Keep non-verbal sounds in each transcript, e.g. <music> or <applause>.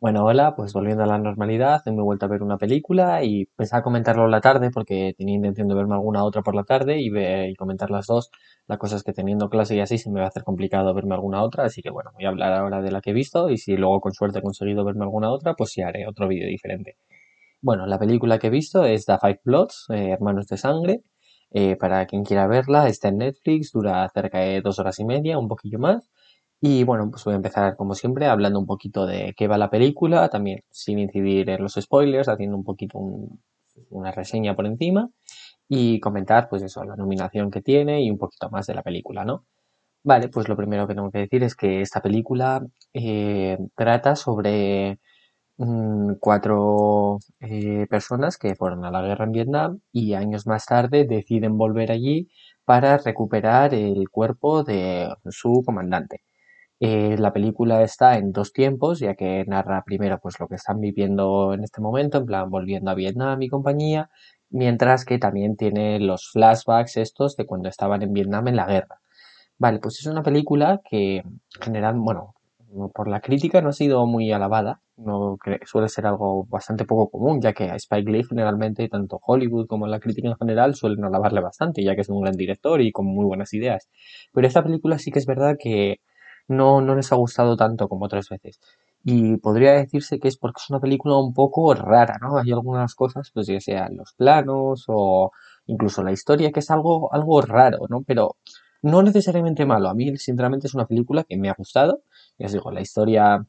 Bueno, hola, pues volviendo a la normalidad, me he vuelto a ver una película y pensaba comentarlo en la tarde porque tenía intención de verme alguna otra por la tarde y, ve- y comentar las dos. La cosa es que teniendo clase y así se me va a hacer complicado verme alguna otra, así que bueno, voy a hablar ahora de la que he visto y si luego con suerte he conseguido verme alguna otra, pues sí haré otro vídeo diferente. Bueno, la película que he visto es The Five Bloods, eh, Hermanos de Sangre. Eh, para quien quiera verla, está en Netflix, dura cerca de dos horas y media, un poquillo más. Y bueno, pues voy a empezar como siempre hablando un poquito de qué va la película, también sin incidir en los spoilers, haciendo un poquito un- una reseña por encima y comentar pues eso, la nominación que tiene y un poquito más de la película, ¿no? Vale, pues lo primero que tengo que decir es que esta película eh, trata sobre mm, cuatro eh, personas que fueron a la guerra en Vietnam y años más tarde deciden volver allí para recuperar el cuerpo de su comandante. Eh, la película está en dos tiempos, ya que narra primero pues lo que están viviendo en este momento, en plan volviendo a Vietnam y compañía, mientras que también tiene los flashbacks estos de cuando estaban en Vietnam en la guerra. Vale, pues es una película que en general, bueno, no- por la crítica no ha sido muy alabada, no suele ser algo bastante poco común, ya que a Spike Lee generalmente, tanto Hollywood como la crítica en general, suelen alabarle bastante, ya que es un gran director y con muy buenas ideas. Pero esta película sí que es verdad que no, no les ha gustado tanto como otras veces. Y podría decirse que es porque es una película un poco rara, ¿no? Hay algunas cosas, pues ya sean los planos o incluso la historia, que es algo, algo raro, ¿no? Pero no necesariamente malo. A mí, sinceramente, es una película que me ha gustado. Ya os digo, la historia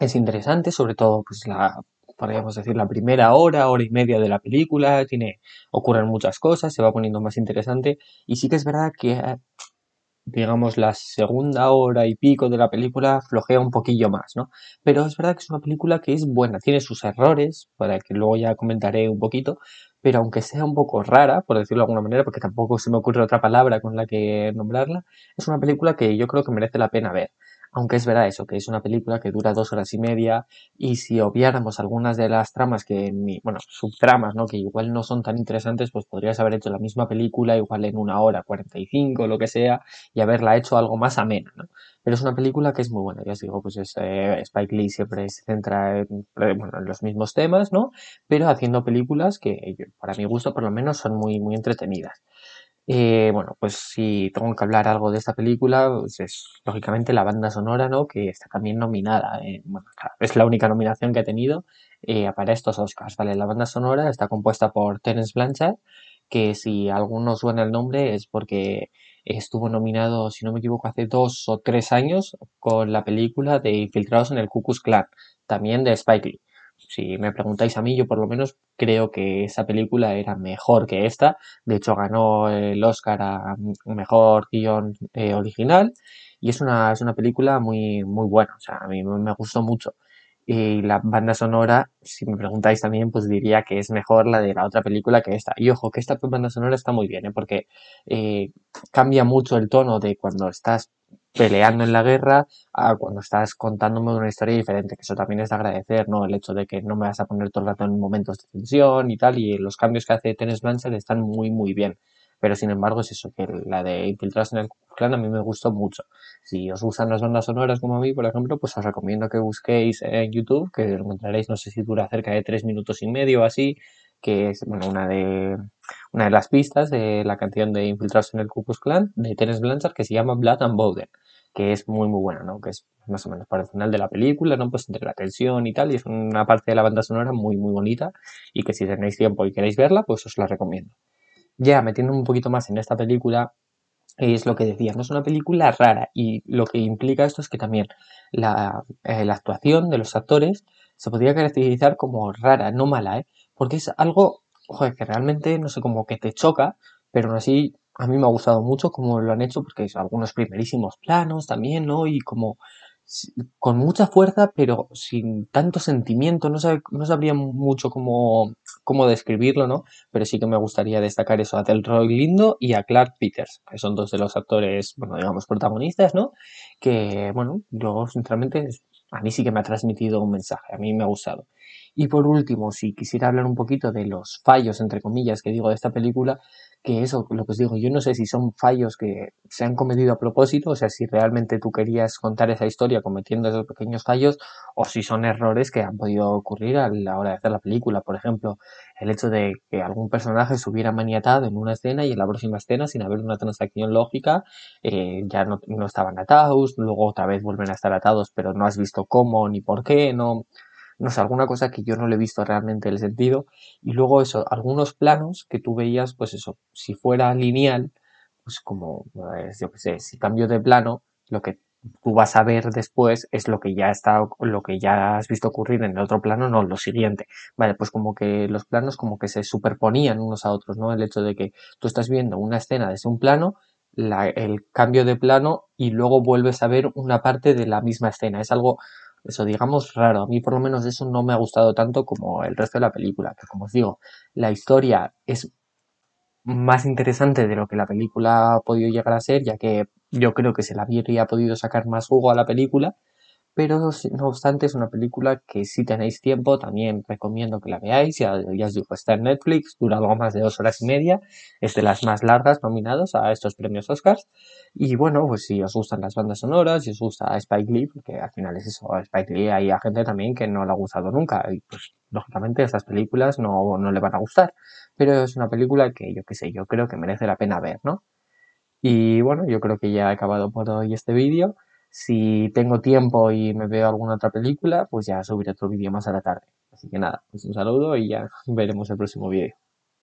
es interesante, sobre todo, pues la, podríamos decir, la primera hora, hora y media de la película. Tiene, ocurren muchas cosas, se va poniendo más interesante. Y sí que es verdad que eh, digamos, la segunda hora y pico de la película flojea un poquillo más, ¿no? Pero es verdad que es una película que es buena, tiene sus errores, para que luego ya comentaré un poquito, pero aunque sea un poco rara, por decirlo de alguna manera, porque tampoco se me ocurre otra palabra con la que nombrarla, es una película que yo creo que merece la pena ver. Aunque es verdad eso, que es una película que dura dos horas y media y si obviáramos algunas de las tramas que, bueno, subtramas, ¿no? Que igual no son tan interesantes, pues podrías haber hecho la misma película igual en una hora, 45, lo que sea, y haberla hecho algo más amena, ¿no? Pero es una película que es muy buena, ya os digo, pues es, eh, Spike Lee siempre se centra en, eh, bueno, en los mismos temas, ¿no? Pero haciendo películas que, yo- para mi gusto, por lo menos, son muy, muy entretenidas. Eh, bueno, pues si tengo que hablar algo de esta película, pues es lógicamente la banda sonora, ¿no? Que está también nominada. eh, bueno, es la única nominación que ha tenido eh, para estos Oscars, ¿vale? La banda sonora está compuesta por Terence Blanchard, que si alguno suena el nombre es porque estuvo nominado, si no me equivoco, hace dos o tres años con la película de Infiltrados en el Ku Klan, también de Spike Lee. Si me preguntáis a mí, yo por lo menos creo que esa película era mejor que esta de hecho, ganó el Oscar a mejor guion eh, original y es una, es una película muy, muy buena. O sea, a mí me gustó mucho. Y la banda sonora, si me preguntáis también, pues diría que es mejor la de la otra película que esta. Y ojo, que esta banda sonora está muy bien, ¿eh? porque eh, cambia mucho el tono de cuando estás peleando en la guerra a cuando estás contándome una historia diferente, que eso también es de agradecer, ¿no? El hecho de que no me vas a poner todo el rato en momentos de tensión y tal, y los cambios que hace Tennis Blanchard están muy, muy bien. Pero sin embargo es eso, que la de Infiltrados en el Klan a mí me gustó mucho. Si os gustan las bandas sonoras como a mí, por ejemplo, pues os recomiendo que busquéis en YouTube, que lo encontraréis, no sé si dura cerca de tres minutos y medio o así, que es, bueno, una de, una de las pistas de la canción de Infiltrados en el Ku Klux Klan, de Terence Blanchard, que se llama Blood and Powder que es muy muy buena, ¿no? Que es más o menos para el final de la película, ¿no? Pues entre la tensión y tal, y es una parte de la banda sonora muy muy bonita y que si tenéis tiempo y queréis verla, pues os la recomiendo. Ya metiendo un poquito más en esta película, es lo que decía, no es una película rara y lo que implica esto es que también la, eh, la actuación de los actores se podría caracterizar como rara, no mala, ¿eh? Porque es algo, joder, que realmente, no sé, como que te choca, pero aún así a mí me ha gustado mucho cómo lo han hecho porque es algunos primerísimos planos también, ¿no? Y como con mucha fuerza, pero sin tanto sentimiento, no, no sabría mucho cómo, cómo describirlo, ¿no? pero sí que me gustaría destacar eso a Delroy Lindo y a Clark Peters, que son dos de los actores, bueno, digamos, protagonistas, ¿no? Que, bueno, yo sinceramente, a mí sí que me ha transmitido un mensaje, a mí me ha gustado. Y por último, si quisiera hablar un poquito de los fallos, entre comillas, que digo de esta película, que eso, lo que os digo, yo no sé si son fallos que se han cometido a propósito, o sea, si realmente tú querías contar esa historia cometiendo esos pequeños fallos, o si son errores que han podido ocurrir a la hora de hacer la película. Por ejemplo, el hecho de que algún personaje se hubiera maniatado en una escena y en la próxima escena, sin haber una transacción lógica, eh, ya no, no estaban atados, luego otra vez vuelven a estar atados, pero no has visto cómo ni por qué, no no sé, alguna cosa que yo no le he visto realmente el sentido. Y luego eso, algunos planos que tú veías, pues eso, si fuera lineal, pues como, pues, yo qué sé, si cambio de plano, lo que tú vas a ver después es lo que ya está, lo que ya has visto ocurrir en el otro plano, no lo siguiente. Vale, pues como que los planos como que se superponían unos a otros, ¿no? El hecho de que tú estás viendo una escena desde un plano, la, el cambio de plano y luego vuelves a ver una parte de la misma escena. Es algo eso digamos raro. A mí por lo menos eso no me ha gustado tanto como el resto de la película, que como os digo, la historia es más interesante de lo que la película ha podido llegar a ser, ya que yo creo que se la habría podido sacar más jugo a la película, pero no obstante es una película que si tenéis tiempo también recomiendo que la veáis, ya, ya os digo, está en Netflix, dura algo más de dos horas y media, es de las más largas nominadas a estos premios Oscars. Y bueno, pues si os gustan las bandas sonoras, si os gusta Spike Lee, porque al final es eso, Spike Lee hay a gente también que no le ha gustado nunca. Y pues lógicamente estas películas no, no le van a gustar, pero es una película que yo qué sé, yo creo que merece la pena ver, ¿no? Y bueno, yo creo que ya he acabado por hoy este vídeo. Si tengo tiempo y me veo alguna otra película, pues ya subiré otro vídeo más a la tarde. Así que nada, pues un saludo y ya <laughs> veremos el próximo vídeo.